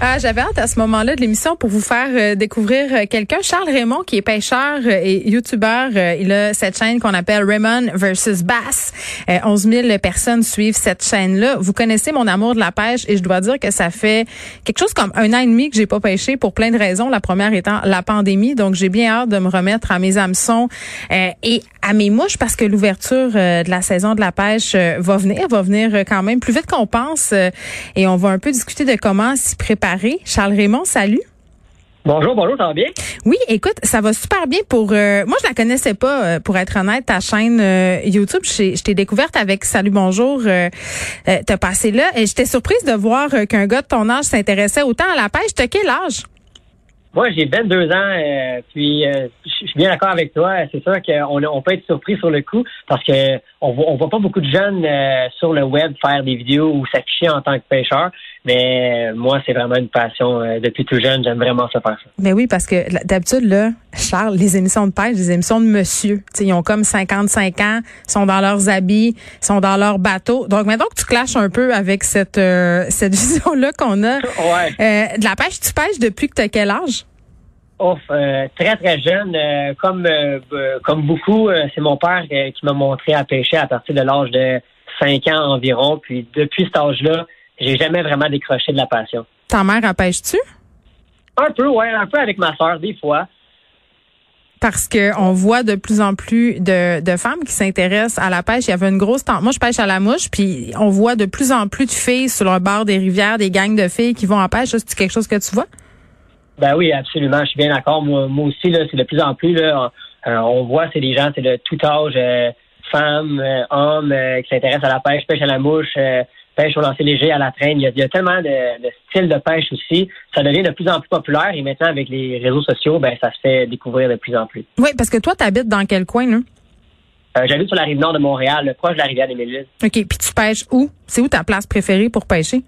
Ah, j'avais hâte à ce moment-là de l'émission pour vous faire euh, découvrir euh, quelqu'un, Charles Raymond, qui est pêcheur euh, et youtubeur. il a cette chaîne qu'on appelle Raymond versus Bass. 11 000 personnes suivent cette chaîne-là. Vous connaissez mon amour de la pêche et je dois dire que ça fait quelque chose comme un an et demi que j'ai pas pêché pour plein de raisons. La première étant la pandémie, donc j'ai bien hâte de me remettre à mes hameçons et à mes mouches parce que l'ouverture de la saison de la pêche va venir, va venir quand même plus vite qu'on pense et on va un peu discuter de comment s'y préparer Charles Raymond, salut. Bonjour, bonjour, ça va bien? Oui, écoute, ça va super bien pour... Euh, moi, je la connaissais pas, euh, pour être honnête, ta chaîne euh, YouTube. Je t'ai découverte avec Salut, bonjour, t'as passé là. Et j'étais surprise de voir qu'un gars de ton âge s'intéressait autant à la pêche. T'as quel âge? Moi, j'ai 22 ans, puis je suis bien d'accord avec toi. C'est sûr qu'on on peut être surpris sur le coup parce que on voit, on voit pas beaucoup de jeunes sur le web faire des vidéos ou s'afficher en tant que pêcheur. Mais moi, c'est vraiment une passion. Euh, depuis tout jeune, j'aime vraiment ça faire ça. Mais oui, parce que d'habitude, là, Charles, les émissions de pêche, les émissions de monsieur, ils ont comme 55 ans, sont dans leurs habits, sont dans leur bateau. Donc maintenant que tu clashes un peu avec cette euh, cette vision-là qu'on a ouais. euh, de la pêche, tu pêches depuis que tu as quel âge? Ouf, euh, très très jeune, comme comme beaucoup, c'est mon père qui m'a montré à pêcher à partir de l'âge de 5 ans environ. Puis depuis cet âge-là, j'ai jamais vraiment décroché de la passion. Ta mère en pêche-tu? Un peu, ouais, un peu avec ma soeur, des fois. Parce que on voit de plus en plus de, de femmes qui s'intéressent à la pêche. Il y avait une grosse tente. Moi, je pêche à la mouche, puis on voit de plus en plus de filles sur le bord des rivières, des gangs de filles qui vont en pêche. C'est quelque chose que tu vois? Ben oui, absolument. Je suis bien d'accord. Moi, moi aussi, là, c'est de plus en plus. Là, on, euh, voit, c'est des gens, c'est de tout âge, euh, femmes, euh, hommes, qui s'intéressent à la pêche, pêche à la mouche pêche au lancer léger, à la traîne. Il y a, tellement de, styles de pêche aussi. Ça devient de plus en plus populaire et maintenant, avec les réseaux sociaux, ben, ça se fait découvrir de plus en plus. Oui, parce que toi, tu habites dans quel coin, là? Euh, J'habite sur la rive nord de Montréal, proche de la rivière des Mille OK. Puis tu pêches où? C'est où ta place préférée pour pêcher?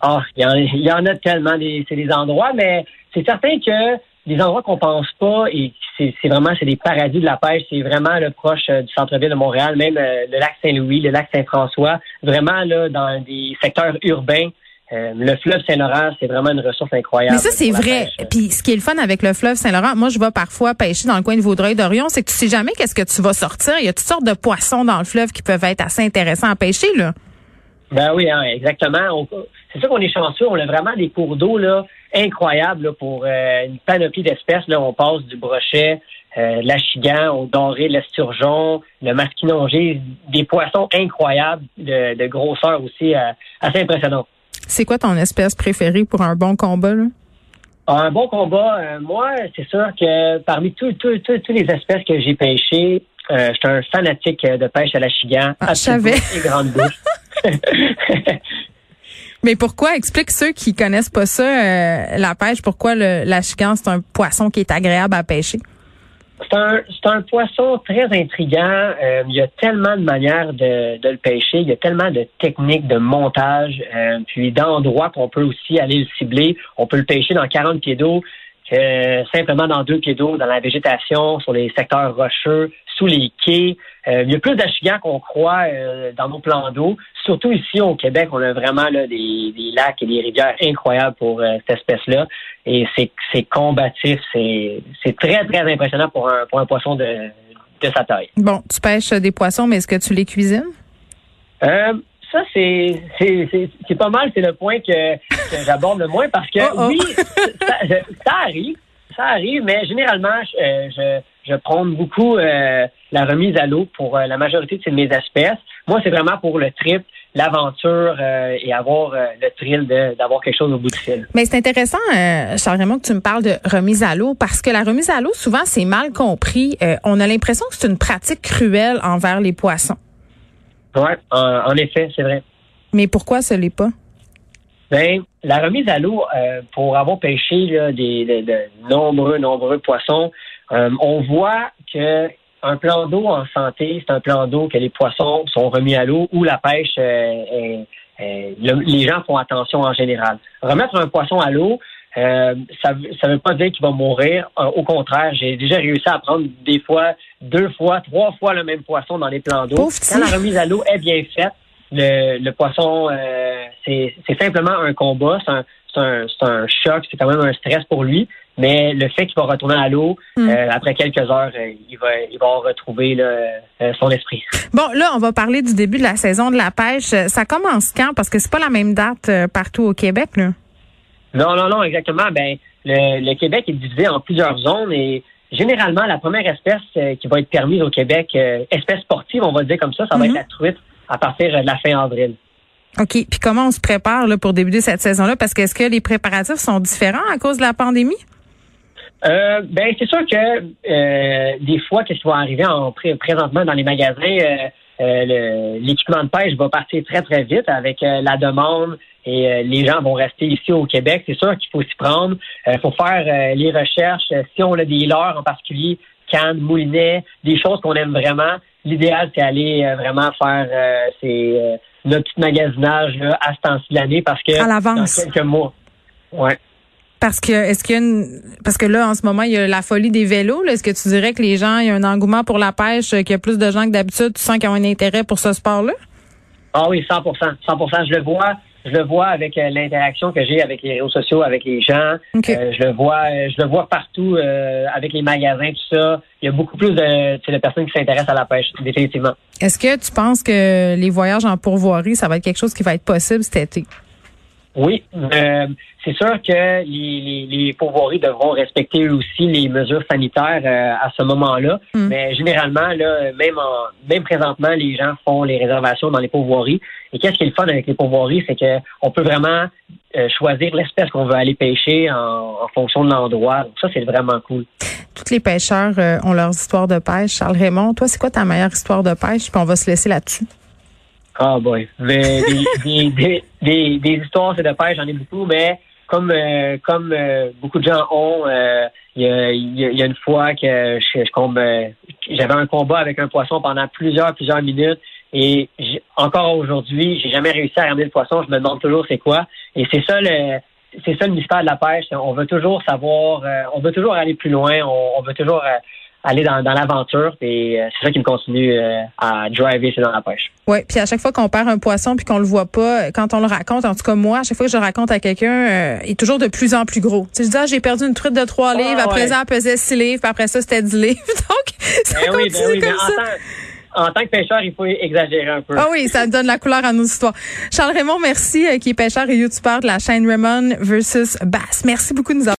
Ah, il y, en a tellement. c'est des endroits, mais c'est certain que des endroits qu'on pense pas et c'est vraiment c'est des paradis de la pêche. C'est vraiment le proche euh, du centre-ville de Montréal, même euh, le lac Saint-Louis, le lac Saint-François, vraiment là dans des secteurs urbains. Euh, le fleuve Saint-Laurent, c'est vraiment une ressource incroyable. Mais ça, c'est vrai. Puis ce qui est le fun avec le fleuve Saint-Laurent, moi, je vais parfois pêcher dans le coin de Vaudreuil-Dorion, c'est que tu sais jamais qu'est-ce que tu vas sortir. Il y a toutes sortes de poissons dans le fleuve qui peuvent être assez intéressants à pêcher, là. Ben oui, hein, exactement. C'est ça qu'on est chanceux. On a vraiment des cours d'eau là incroyables pour euh, une panoplie d'espèces. Là, on passe du brochet, euh, l'achigan, au doré, l'esturgeon, le masquinongé, des poissons incroyables de, grosseur aussi euh, assez impressionnant. C'est quoi ton espèce préférée pour un bon combat? Là? Un bon combat, euh, moi, c'est sûr que parmi toutes les espèces que j'ai pêchées, euh, je suis un fanatique de pêche à l'achigan. Ah, je grande bouche. Mais pourquoi? Explique ceux qui connaissent pas ça, euh, la pêche, pourquoi le, l'achigan, c'est un poisson qui est agréable à pêcher? C'est un, un poisson très intriguant. Euh, il y a tellement de manières de, de, le pêcher. Il y a tellement de techniques de montage, euh, puis d'endroits qu'on peut aussi aller le cibler. On peut le pêcher dans 40 pieds d'eau, simplement dans deux pieds d'eau, dans la végétation, sur les secteurs rocheux, sous les quais. Euh, il y a plus d'achigans qu'on croit euh, dans nos plans d'eau. Surtout ici au Québec, on a vraiment là, des, lacs et des rivières incroyables pour euh, cette espèce-là. Et c'est combatif, c'est très, très impressionnant pour un, pour un poisson de, de sa taille. Bon, tu pêches des poissons, mais est-ce que tu les cuisines? ça, c'est pas mal, c'est le point que, j'aborde le moins parce que oh, oh. oui, ça, arrive, ça arrive, mais généralement, je je prône beaucoup euh, la remise à l'eau pour euh, la majorité de mes espèces. Moi, c'est vraiment pour le trip. L'aventure euh, et avoir euh, le thrill d'avoir quelque chose au bout du fil. Mais c'est intéressant, euh, Charles Raymond, que tu me parles de remise à l'eau parce que la remise à l'eau, souvent, c'est mal compris. on a l'impression que c'est une pratique cruelle envers les poissons. Oui, en, effet, c'est vrai. Mais pourquoi ce l'est pas? Ben, la remise à l'eau, pour avoir pêché des, de, nombreux, nombreux poissons, on voit que un plan d'eau en santé, c'est un plan d'eau que les poissons sont remis à l'eau ou la pêche, euh, les gens font attention en général. Remettre un poisson à l'eau, euh, ça ne veut pas dire qu'il va mourir. Euh, au contraire, j'ai déjà réussi à prendre des fois, deux fois, trois fois le même poisson dans les plans d'eau. Quand la remise à l'eau est bien faite, le, le poisson, c'est simplement un combat, c'est un, un, un choc, c'est quand même un stress pour lui. Mais le fait qu'il va retourner à l'eau, hmm. euh, après quelques heures, euh, il, va, il va retrouver euh, son esprit. Bon, là, on va parler du début de la saison de la pêche. Ça commence quand? Parce que c'est pas la même date partout au Québec, là. Non, non, non, exactement. Ben, le, Québec est divisé en plusieurs zones et généralement, la première espèce qui va être permise au Québec, espèce sportive, on va dire comme ça, ça va être mhm. la truite à partir de la fin avril. OK. Puis comment on se prépare là, pour débuter cette saison-là? Parce que est-ce que les préparatifs sont différents à cause de la pandémie? Euh, ben c'est sûr que euh, des fois, qu'est-ce qui va arriver en présentement dans les magasins, euh, euh l'équipement de pêche va partir très très vite avec euh, la demande et les gens vont rester ici au Québec. C'est sûr qu'il faut s'y prendre. Il faut faire les recherches. Si on a des leurres en particulier, cannes, moulinets, des choses qu'on aime vraiment, l'idéal c'est aller vraiment faire ces, notre petit magasinage là, à ce temps-ci de l'année parce que dans quelques mois. Ouais. Parce que est-ce qu'il y a une parce que là en ce moment il y a la folie des vélos. Est-ce que tu dirais que les gens il y a un engouement pour la pêche, qu'il y a plus de gens que d'habitude, tu sens qu'ils ont un intérêt pour ce sport-là? Ah oui, 100 100 Je le vois, je le vois avec euh, l'interaction que j'ai avec les réseaux sociaux, avec les gens. Euh, je le vois, euh, je le vois partout avec les magasins, tout ça. Il y a beaucoup plus de, de personnes qui s'intéressent à la pêche, définitivement. Est-ce que tu penses que les voyages en pourvoirie, ça va être quelque chose qui va être possible cet été? Oui, euh, c'est sûr que les, les, pourvoiries devront respecter aussi les mesures sanitaires euh, à ce moment-là. Hmm. Mais généralement, là, même en, même présentement, les gens font les réservations dans les pourvoiries. Et qu'est-ce qui est le fun avec les pourvoiries, c'est qu'on peut vraiment euh, choisir l'espèce qu'on veut aller pêcher en, en fonction de l'endroit. Donc ça, c'est vraiment cool. Tous les pêcheurs ont leur histoire de pêche. Charles Raymond, toi, c'est quoi ta meilleure histoire de pêche? Puis on va se laisser là-dessus. Ah boy. Mais des, des, des, des, histoires de pêche, j'en ai beaucoup, mais comme euh, comme euh, beaucoup de gens ont, euh, il y, a, y, a, une fois que je, je j'avais un combat avec un poisson pendant plusieurs, plusieurs minutes. Et encore aujourd'hui, j'ai jamais réussi à ramener le poisson. Je me demande toujours c'est quoi. Et c'est ça le c'est ça le mystère de la pêche. On veut toujours savoir, on veut toujours aller plus loin. On, on veut toujours aller dans, dans l'aventure. Et euh, c'est ça qui me continue euh, à driver, c'est dans la pêche. Oui, puis à chaque fois qu'on perd un poisson puis qu'on le voit pas, quand on le raconte, en tout cas moi, à chaque fois que je le raconte à quelqu'un, euh, il est toujours de plus en plus gros. Tu sais, je dis, ah, j'ai perdu une truite de 3 livres, ah, après ça, elle pesait 6 livres, puis après ça, c'était 10 livres. Donc, ça ben continue oui, ben oui, comme ça. En tant, que pêcheur, il faut exagérer un peu. Ah oui, ça donne la couleur à nos histoires. Charles Raymond, merci, qui est pêcheur et youtubeur de la chaîne Raymond versus Bass. Merci beaucoup de nous avoir